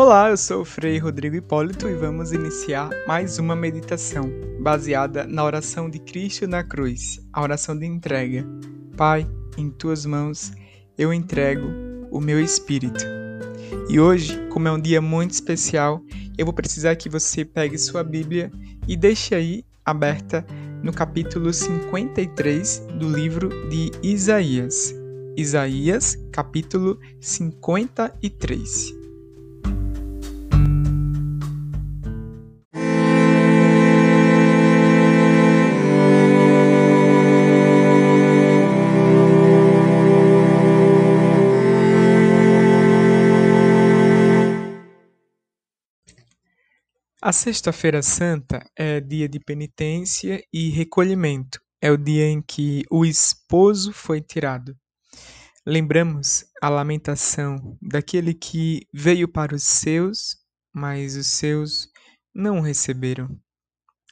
Olá, eu sou o Frei Rodrigo Hipólito e vamos iniciar mais uma meditação baseada na oração de Cristo na cruz, a oração de entrega. Pai, em tuas mãos eu entrego o meu espírito. E hoje, como é um dia muito especial, eu vou precisar que você pegue sua Bíblia e deixe aí aberta no capítulo 53 do livro de Isaías. Isaías, capítulo 53. A Sexta-feira Santa é dia de penitência e recolhimento. É o dia em que o esposo foi tirado. Lembramos a lamentação daquele que veio para os seus, mas os seus não o receberam.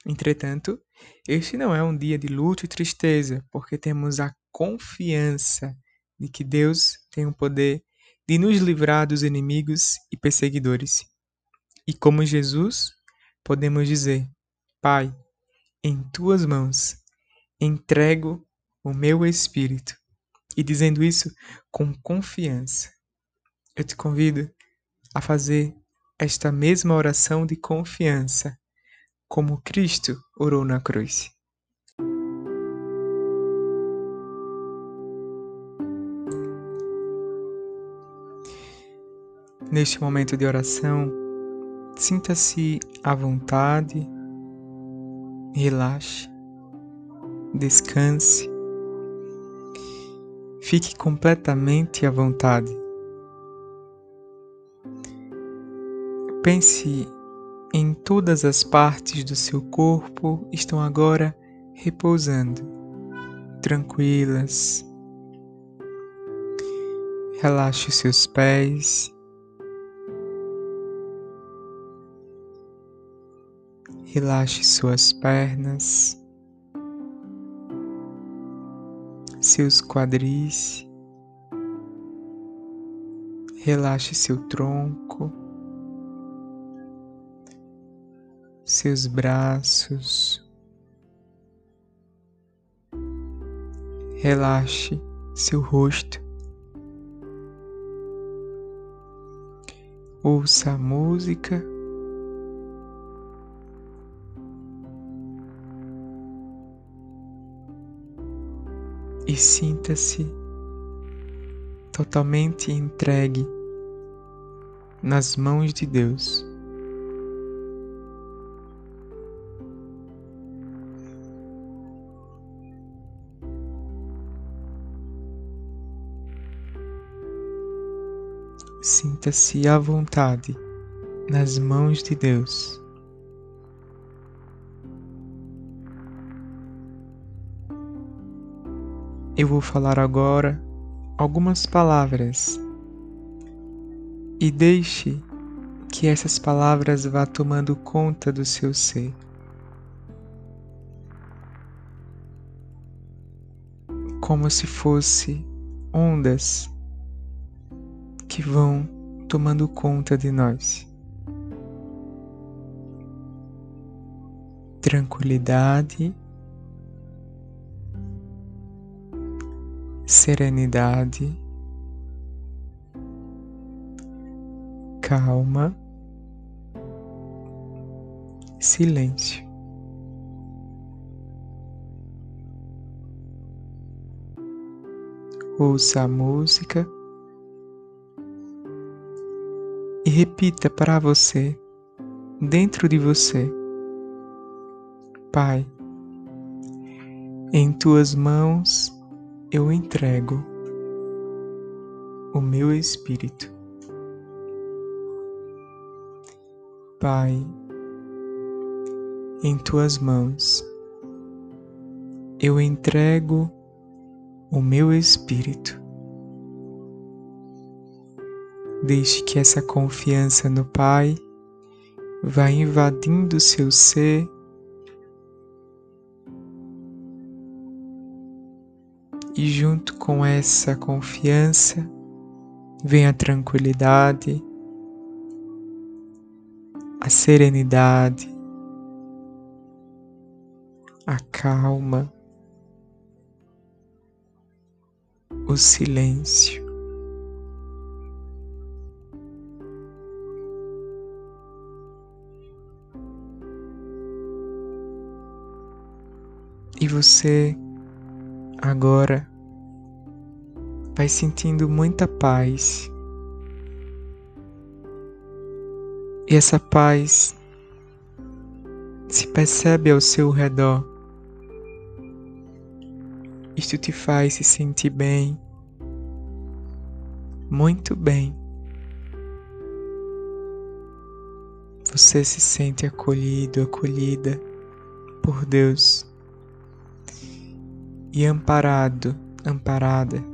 Entretanto, este não é um dia de luto e tristeza, porque temos a confiança de que Deus tem o poder de nos livrar dos inimigos e perseguidores. E como Jesus, podemos dizer: Pai, em tuas mãos entrego o meu espírito. E dizendo isso com confiança, eu te convido a fazer esta mesma oração de confiança, como Cristo orou na cruz. Neste momento de oração, Sinta-se à vontade, relaxe, descanse, fique completamente à vontade. Pense em todas as partes do seu corpo estão agora repousando, tranquilas. Relaxe os seus pés, Relaxe suas pernas, seus quadris, relaxe seu tronco, seus braços, relaxe seu rosto. Ouça a música e sinta-se totalmente entregue nas mãos de Deus. Sinta-se à vontade nas mãos de Deus. Eu vou falar agora algumas palavras e deixe que essas palavras vá tomando conta do seu ser. Como se fosse ondas que vão tomando conta de nós. Tranquilidade serenidade, calma, silêncio. Ouça a música e repita para você, dentro de você: Pai, em tuas mãos eu entrego o meu espírito. Pai, em tuas mãos eu entrego o meu espírito. Deixe que essa confiança no Pai vá invadindo seu ser e junto com essa confiança vem a tranquilidade, a serenidade, a calma, o silêncio. E você agora vai sentindo muita paz. E essa paz se percebe ao seu redor. Isto te faz se sentir bem, muito bem. Você se sente acolhido, acolhida por Deus e amparado, amparada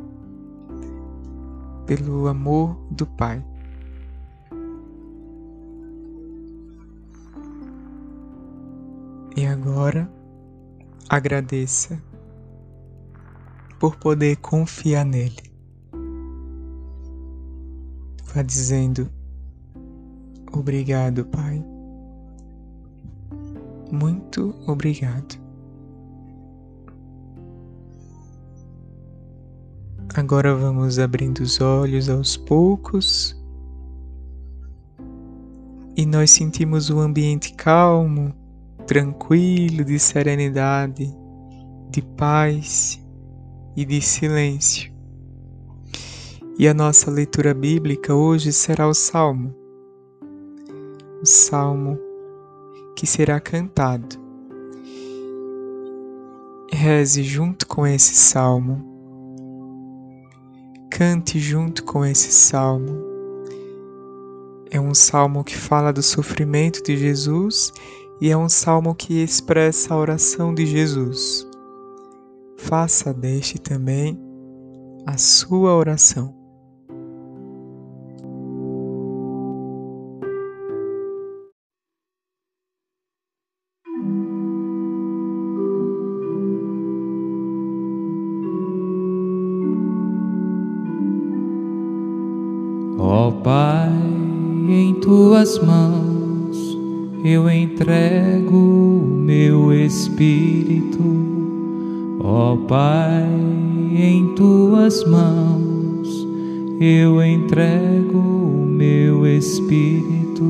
pelo amor do Pai. E agora agradeça por poder confiar nele. Vá dizendo: Obrigado, Pai. Muito obrigado. Agora vamos abrindo os olhos aos poucos e nós sentimos o ambiente calmo, tranquilo, de serenidade, de paz e de silêncio. E a nossa leitura bíblica hoje será o Salmo, o Salmo que será cantado. Reze junto com esse salmo, cante junto com esse salmo. É um salmo que fala do sofrimento de Jesus e é um salmo que expressa a oração de Jesus faça deste também a sua oração. Pai, em tuas mãos eu entrego meu espírito Ó Pai, em tuas mãos eu entrego o meu espírito.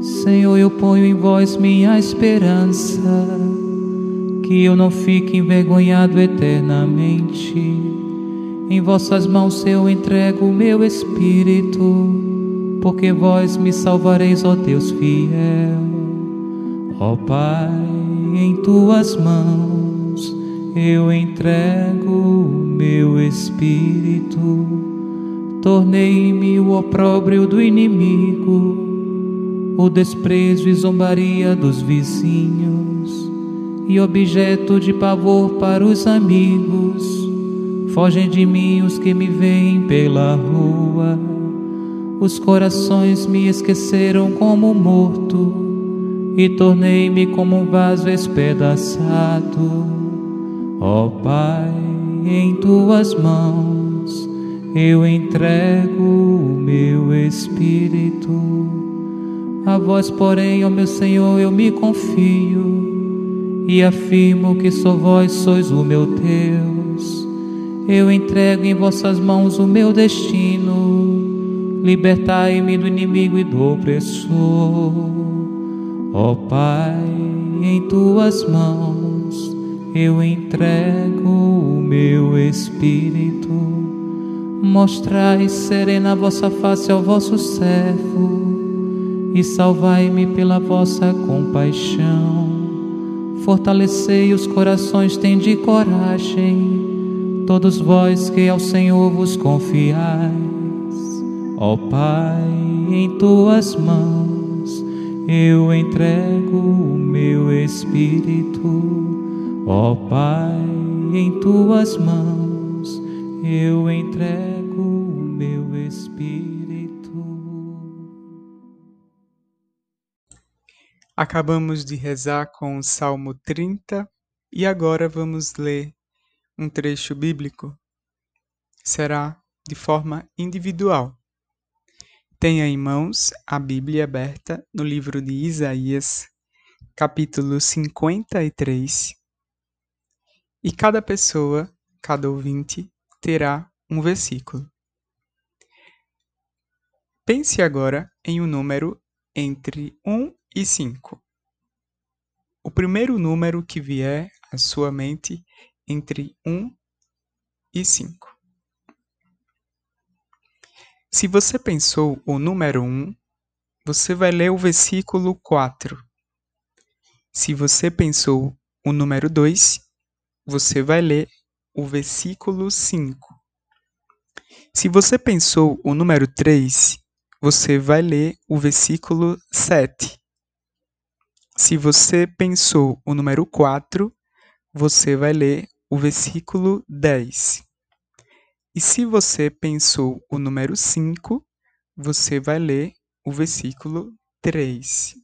Senhor, eu ponho em vós minha esperança, que eu não fique envergonhado eternamente. Em vossas mãos eu entrego o meu espírito, porque vós me salvareis, ó Deus fiel. Ó Pai, em tuas mãos eu entrego meu espírito, tornei-me o opróbrio do inimigo, o desprezo e zombaria dos vizinhos, e objeto de pavor para os amigos. Fogem de mim os que me veem pela rua, os corações me esqueceram como morto, e tornei-me como um vaso espedaçado Ó oh, Pai, em tuas mãos eu entrego o meu espírito. A vós, porém, ó meu Senhor, eu me confio e afirmo que só vós sois o meu Deus. Eu entrego em vossas mãos o meu destino. Libertai-me do inimigo e do opressor. Ó Pai, em tuas mãos eu entrego o meu espírito. Mostrai serena a vossa face ao vosso servo e salvai-me pela vossa compaixão. Fortalecei os corações, tende coragem, todos vós que ao Senhor vos confiais. Ó Pai, em tuas mãos eu entrego o meu espírito Ó Pai, em tuas mãos eu entrego o meu espírito. Acabamos de rezar com o Salmo 30 e agora vamos ler um trecho bíblico. Será de forma individual. Tenha em mãos a Bíblia aberta no livro de Isaías, capítulo 53. E cada pessoa, cada ouvinte, terá um versículo. Pense agora em um número entre 1 e 5. O primeiro número que vier à sua mente entre 1 e 5. Se você pensou o número 1, você vai ler o versículo 4. Se você pensou o número 2, você vai ler o versículo 5. Se você pensou o número 3, você vai ler o versículo 7. Se você pensou o número 4, você vai ler o versículo 10. E se você pensou o número 5, você vai ler o versículo 3.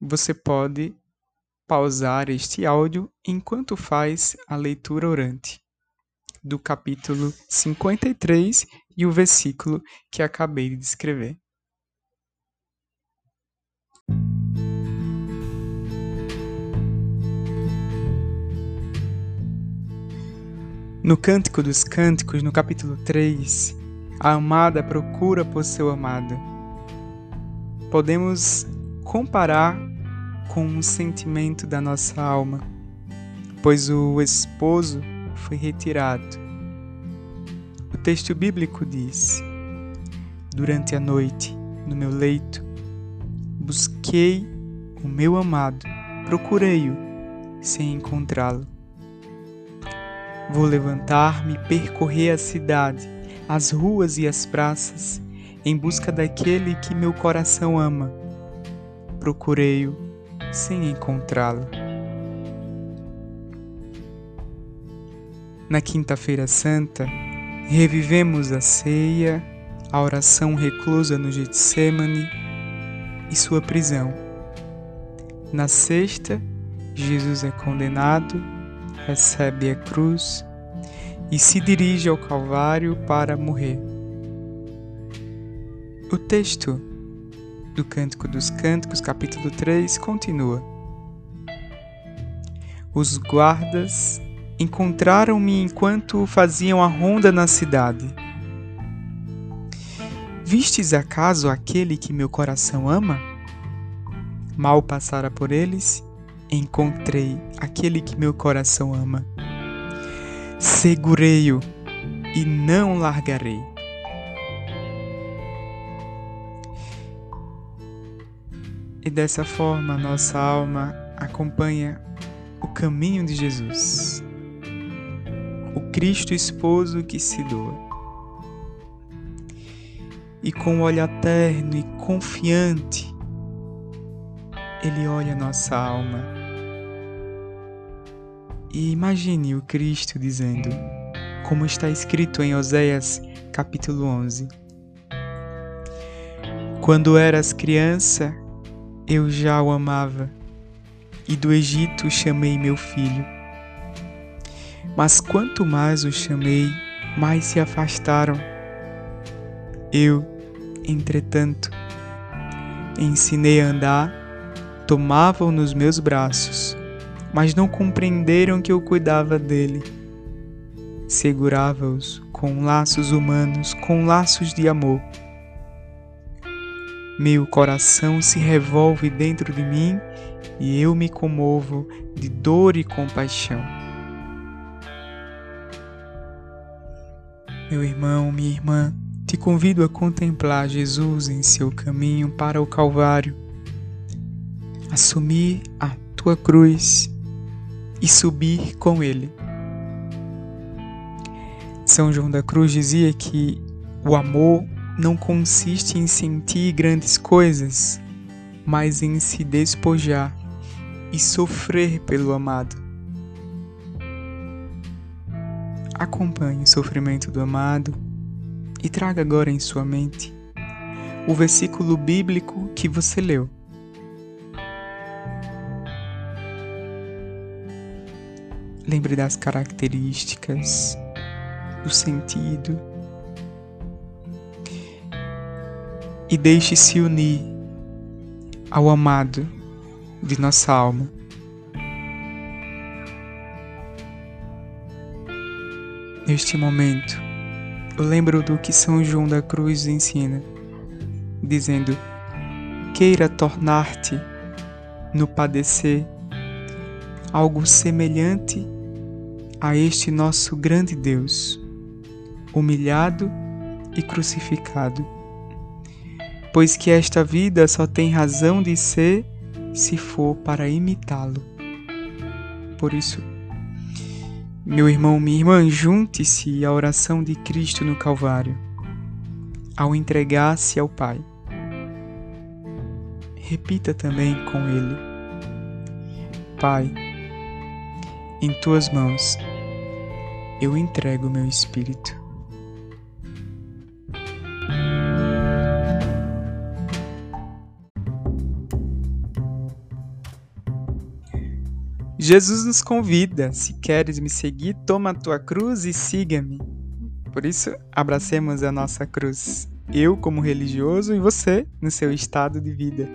Você pode pausar este áudio enquanto faz a leitura orante do capítulo 53 e o versículo que acabei de escrever. No Cântico dos Cânticos, no capítulo 3, a amada procura por seu amado. Podemos comparar com um sentimento da nossa alma, pois o esposo foi retirado. O texto bíblico diz: Durante a noite, no meu leito, busquei o meu amado, procurei-o sem encontrá-lo. Vou levantar-me percorrer a cidade, as ruas e as praças, em busca daquele que meu coração ama. Procurei-o sem encontrá-lo. Na Quinta-feira Santa, revivemos a ceia, a oração reclusa no Getsemane e sua prisão. Na sexta, Jesus é condenado, recebe a cruz e se dirige ao Calvário para morrer. O texto do Cântico dos Cânticos, capítulo 3, continua. Os guardas encontraram-me enquanto faziam a ronda na cidade. Vistes acaso aquele que meu coração ama? Mal passara por eles, encontrei aquele que meu coração ama. Segurei-o e não largarei. E dessa forma nossa alma acompanha o caminho de Jesus. Cristo esposo que se doa. E com um olhar terno e confiante, Ele olha nossa alma. E imagine o Cristo dizendo, como está escrito em Oséias capítulo 11: Quando eras criança, eu já o amava, e do Egito chamei meu filho. Mas quanto mais os chamei, mais se afastaram. Eu, entretanto, ensinei a andar, tomavam nos meus braços, mas não compreenderam que eu cuidava dele. Segurava-os com laços humanos, com laços de amor. Meu coração se revolve dentro de mim e eu me comovo de dor e compaixão. Meu irmão, minha irmã, te convido a contemplar Jesus em seu caminho para o Calvário, assumir a tua cruz e subir com ele. São João da Cruz dizia que o amor não consiste em sentir grandes coisas, mas em se despojar e sofrer pelo amado. acompanhe o sofrimento do amado e traga agora em sua mente o versículo bíblico que você leu. Lembre das características, do sentido. e deixe-se unir ao amado de nossa alma. Neste momento, eu lembro do que São João da Cruz ensina, dizendo: Queira tornar-te no padecer algo semelhante a este nosso grande Deus, humilhado e crucificado. Pois que esta vida só tem razão de ser se for para imitá-lo. Por isso, meu irmão, minha irmã, junte-se à oração de Cristo no Calvário, ao entregar-se ao Pai. Repita também com ele: Pai, em tuas mãos eu entrego meu espírito. Jesus nos convida: se queres me seguir, toma a tua cruz e siga-me. Por isso, abracemos a nossa cruz, eu como religioso e você no seu estado de vida.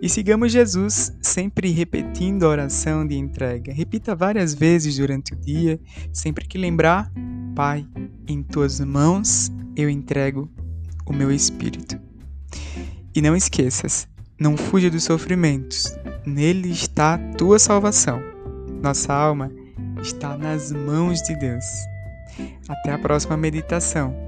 E sigamos Jesus, sempre repetindo a oração de entrega. Repita várias vezes durante o dia, sempre que lembrar: Pai, em tuas mãos eu entrego o meu espírito. E não esqueças, não fuja dos sofrimentos, nele está a tua salvação. Nossa alma está nas mãos de Deus. Até a próxima meditação.